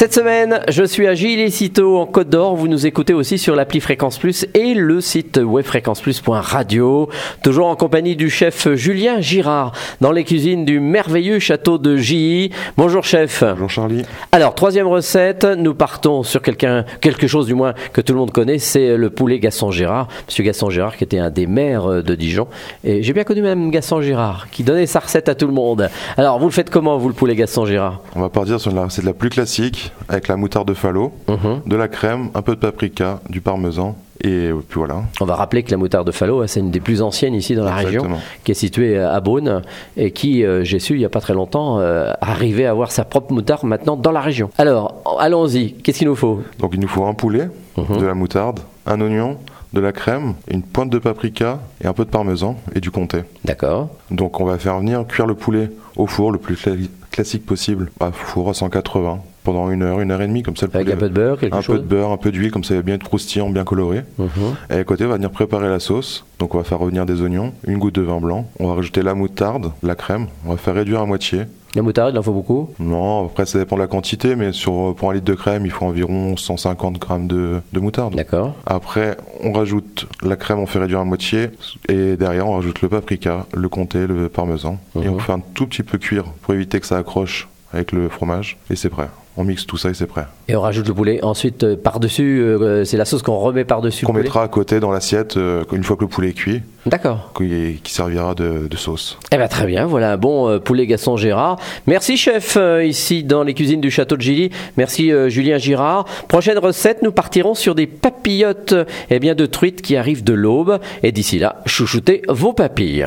Cette semaine, je suis à Gilles-et-Citeaux en Côte d'Or. Vous nous écoutez aussi sur l'appli Fréquence Plus et le site webfréquenceplus.radio. Toujours en compagnie du chef Julien Girard dans les cuisines du merveilleux château de Gilly. Bonjour chef. Bonjour Charlie. Alors, troisième recette, nous partons sur quelqu'un, quelque chose du moins que tout le monde connaît, c'est le poulet Gaston Girard. Monsieur Gaston Girard qui était un des maires de Dijon. Et j'ai bien connu même Gaston Girard qui donnait sa recette à tout le monde. Alors, vous le faites comment, vous, le poulet Gaston Girard? On va partir sur la recette la plus classique avec la moutarde de falot, Mhm. de la crème, un peu de paprika, du parmesan et puis voilà. On va rappeler que la moutarde de Fallot, c'est une des plus anciennes ici dans la région, qui est située à Beaune et qui, euh, j'ai su il n'y a pas très longtemps, euh, arrivait à avoir sa propre moutarde maintenant dans la région. Alors, allons-y, qu'est-ce qu'il nous faut? Donc il nous faut un poulet, Mhm. de la moutarde, un oignon, de la crème, une pointe de paprika et un peu de parmesan et du comté. D'accord. Donc on va faire venir cuire le poulet au four le plus cla- classique possible, à four à 180 pendant une heure, une heure et demie comme ça le Avec poulet. un peu de beurre, quelque un chose peu de beurre, un peu d'huile, comme ça il va bien être croustillant, bien coloré. Mhm. Et à côté, on va venir préparer la sauce. Donc on va faire revenir des oignons, une goutte de vin blanc. On va rajouter la moutarde, la crème. On va faire réduire à moitié. La moutarde, il en faut beaucoup? Non, après ça dépend de la quantité, mais sur, pour un litre de crème, il faut environ 150 grammes de, de moutarde. D'accord. Après, on rajoute la crème, on fait réduire à moitié. Et derrière, on rajoute le paprika, le comté, le parmesan. Et Mhm. on fait un tout petit peu cuire pour éviter que ça accroche avec le fromage. Et c'est prêt. On mixe tout ça et c'est prêt. Et on rajoute le poulet. Ensuite, euh, par-dessus, euh, c'est la sauce qu'on remet par-dessus Qu'on mettra à côté dans l'assiette euh, une fois que le poulet est cuit, D'accord. qui, qui servira de- de sauce. Eh bien très bien, voilà un bon poulet Gaston Gérard. Merci chef, ici dans les cuisines du château de Gilly. Merci Julien Girard. Prochaine recette, nous partirons sur des papillotes eh bien, de truites qui arrivent de l'aube. Et d'ici là, chouchoutez vos papilles.